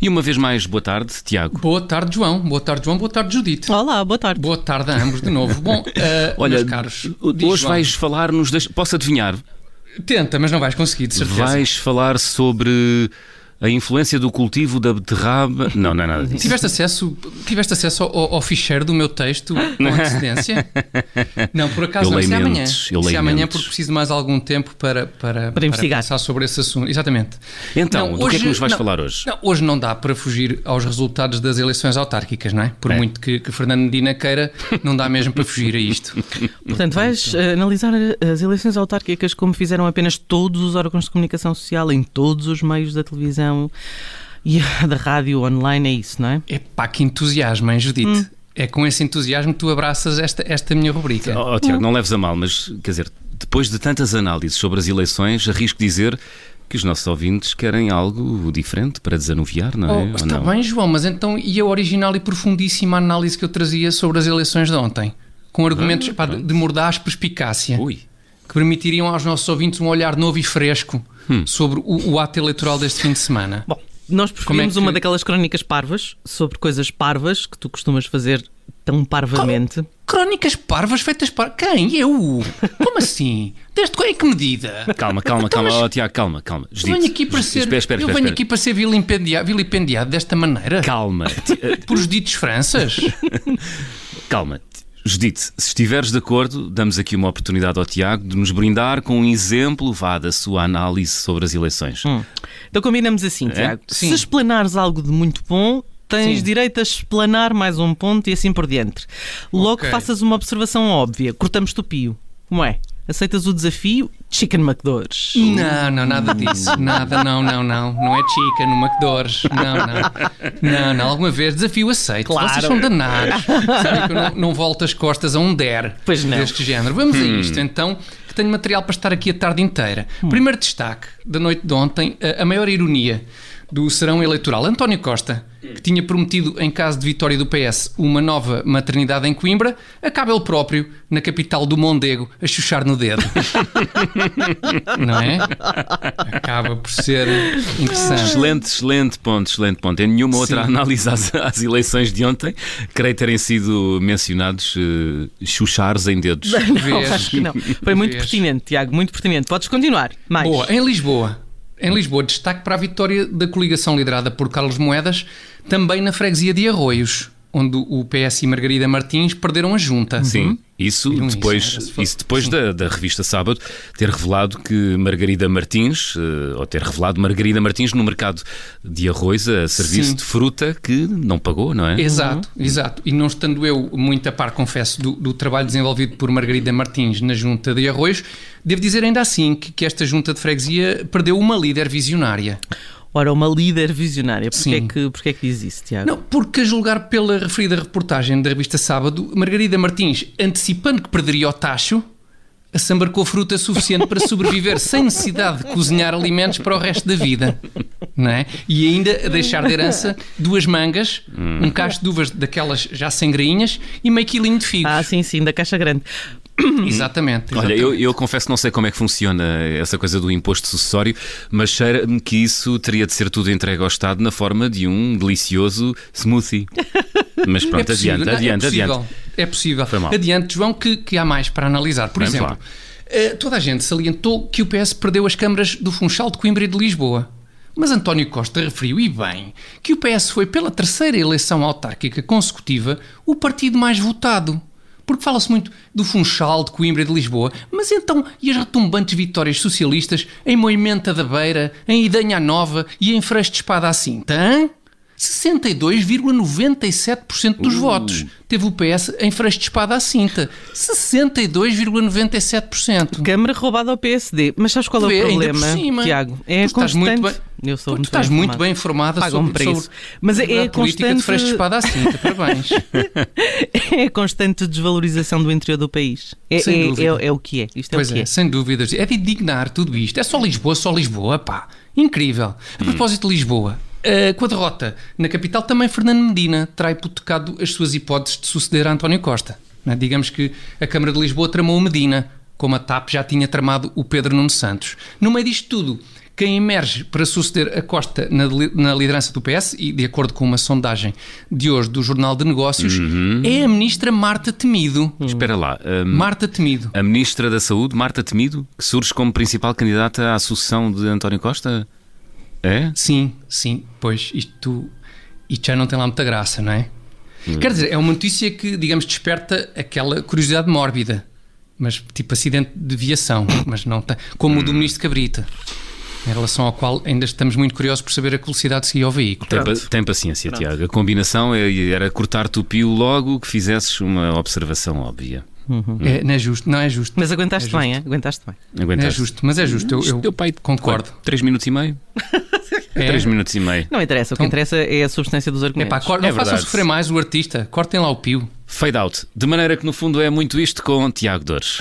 E uma vez mais, boa tarde, Tiago. Boa tarde, João. Boa tarde, João. Boa tarde, Judite. Olá, boa tarde. Boa tarde a ambos de novo. Bom, uh, Olha, meus caros, diz, hoje João. vais falar-nos. Das... Posso adivinhar? Tenta, mas não vais conseguir, de certeza. Vais falar sobre a influência do cultivo da beterraba. Não, não é nada disso. Tiveste acesso, tiveste acesso ao, ao ficheiro do meu texto com antecedência? Não, por acaso Eu não. leio Isso é amanhã. eu Isso é leio amanhã porque preciso de mais algum tempo para, para, para, investigar. pensar sobre esse assunto. Exatamente. Então, Não, do que é que hoje- nos vais não, falar hoje? Não, hoje não dá para fugir aos resultados das eleições autárquicas, não é? Por É. muito que, que Fernando Medina queira, não dá mesmo para fugir a isto. Portanto, vais eh, analisar as eleições autárquicas como fizeram apenas todos os órgãos de comunicação social em todos os meios da televisão e da rádio online, é isso, não é? Epá, que entusiasmo, hein, Judite? Hum. É com esse entusiasmo que tu abraças esta, esta minha rubrica. Oh, oh, Tiago, não leves a mal, mas quer dizer, depois de tantas análises sobre as eleições, arrisco dizer que os nossos ouvintes querem algo diferente para desanuviar, não é? Oh, está não? bem, João, mas então e a original e profundíssima análise que eu trazia sobre as eleições de ontem? Com argumentos pá, de, de mordaz perspicácia, Ui. que permitiriam aos nossos ouvintes um olhar novo e fresco Hum. sobre o, o ato eleitoral deste fim de semana. Bom, nós preferimos que- uma daquelas crónicas parvas sobre coisas parvas que tu costumas fazer tão parvamente. Crónicas parvas feitas para. Quem? Eu? Como assim? Desde qual é que medida? Calma, calma, Então, calma, mas- oh, Tiago, calma, calma. Eu venho aqui para ser. Espera, espera, eu espera, venho aqui para ser vilipendiado, vilipendiado desta maneira? Calma, Por os ditos Franças? calma. Judite, se estiveres de acordo, damos aqui uma oportunidade ao Tiago de nos brindar com um exemplo vá da sua análise sobre as eleições. Então combinamos assim, Tiago. Sim. Se explanares algo de muito bom, tens Sim. direito a explanar mais um ponto e assim por diante. Logo Ok. faças uma observação óbvia, cortamos-te o pio. Como é? Aceitas o desafio? Chicken McDores. Não, não, nada disso. Nada, não, não, não. Não é chica no McDonald's. Não, não. Não, não. Alguma vez desafio aceito. Claro. Vocês são danados. Sabem que eu não, não volto as costas a um der Pois não. deste género. Vamos a isto, então, que tenho material para estar aqui a tarde inteira. Primeiro destaque da noite de ontem, a, a maior ironia do serão eleitoral. António Costa, que tinha prometido, em caso de vitória do PS, uma nova maternidade em Coimbra, acaba ele próprio, na capital do Mondego, a chuchar no dedo. Não é? Acaba por ser interessante. Excelente, excelente ponto, excelente ponto. Em nenhuma outra Sim. análise às, às eleições de ontem, creio terem sido mencionados uh, chuchares em dedos. Não, acho que não. Foi muito Vês? pertinente, Tiago, muito pertinente. Podes continuar. Mais. Boa, em Lisboa. Em Lisboa, destaque para a vitória da coligação liderada por Carlos Moedas, também na freguesia de Arroios, onde o PS e Margarida Martins perderam a junta. Sim, isso Viram isso, depois, for- isso depois sim. da, da revista Sábado ter revelado que Margarida Martins, eh, ou ter revelado Margarida Martins no mercado de arroz a serviço Sim. de fruta que não pagou, não é? Exato, exato. E não estando eu muito a par, confesso, do, do trabalho desenvolvido por Margarida Martins na junta de Arroios, devo dizer ainda assim que, que esta junta de freguesia perdeu uma líder visionária. Ora, uma líder visionária. Porquê é que, porquê é que diz isso, Tiago? Não, porque a julgar pela referida reportagem da revista Sábado, Margarida Martins, antecipando que perderia o tacho, assambarcou fruta suficiente para sobreviver sem necessidade de cozinhar alimentos para o resto da vida. Não é? E ainda a deixar de herança duas mangas, um cacho de uvas daquelas já sem grainhas e meio quilinho de figos. Ah, sim, sim, da caixa grande. Exatamente. Olha, eu, eu confesso que não sei como é que funciona essa coisa do imposto sucessório, mas cheira-me que isso teria de ser tudo entregue ao Estado na forma de um delicioso smoothie. Mas pronto, É possível, adiante, não, adiante, é possível, adiante. É possível. Adiante, João, que, que há mais para analisar. Por Vamos exemplo, lá. eh, toda a gente salientou que o PS perdeu as câmaras do Funchal de Coimbra e de Lisboa. Mas António Costa referiu, e bem, que o PS foi pela terceira eleição autárquica consecutiva o partido mais votado. Porque fala-se muito do Funchal, de Coimbra e de Lisboa, mas então e as retumbantes vitórias socialistas em Moimenta da Beira, em Idanha Nova e em Freixo de Espada à Cinta, hã? 62,97% dos votos teve o PS em Freixo de Espada à Cinta. 62,97%. Câmara roubada ao PSD. Mas sabes qual é Vê, o ainda problema. Tiago? É Tu estás constante. Eu sou Tu muito estás bem muito bem informada sobre, sobre isso. Mas é, é a política de Freixo de constante, Espada à Cinta. Parabéns. é a constante desvalorização do interior do país. É, Sem é- dúvida. é- é o que é. Isto é Pois o que é, é. sem dúvidas. É de indignar tudo isto. É só Lisboa, só Lisboa, pá. Incrível. A propósito de Lisboa, eh, com a derrota na capital, também Fernando Medina terá hipotecado as suas hipóteses de suceder a António Costa. não é? Digamos que a Câmara de Lisboa tramou o Medina, como a TAP já tinha tramado o Pedro Nuno Santos. No meio disto tudo, quem emerge para suceder a Costa na, na, liderança do PS, e de acordo com uma sondagem de hoje do Jornal de Negócios, uhum. é a ministra Marta Temido. Hum. Espera lá. Um, Marta Temido. A ministra da Saúde, Marta Temido, que surge como principal candidata à sucessão de António Costa? É? Sim, sim. Pois isto, isto já não tem lá muita graça, não é? Hum. Quer dizer, é uma notícia que, digamos, desperta aquela curiosidade mórbida. Mas tipo acidente de viação, mas não tem, como hum. o do ministro Cabrita em relação ao qual ainda estamos muito curiosos por saber a velocidade que seguia ao veículo. Tem, tem paciência, Pronto. Tiago. A combinação é, era cortar-te o pio logo que fizesses uma observação óbvia. Uhum. É, não é justo, não é justo. Mas aguentaste é bem, é? Aguentaste bem. Aguentaste. É justo, mas é justo. Eu, eu pai concordo. Quatro, três minutos e meio? É. Três minutos e meio. Não interessa, o que então, interessa é a substância dos argumentos. Epá, não é façam sofrer mais o artista, cortem lá o pio. Fade out. De maneira que no fundo é muito isto com Tiago Dores.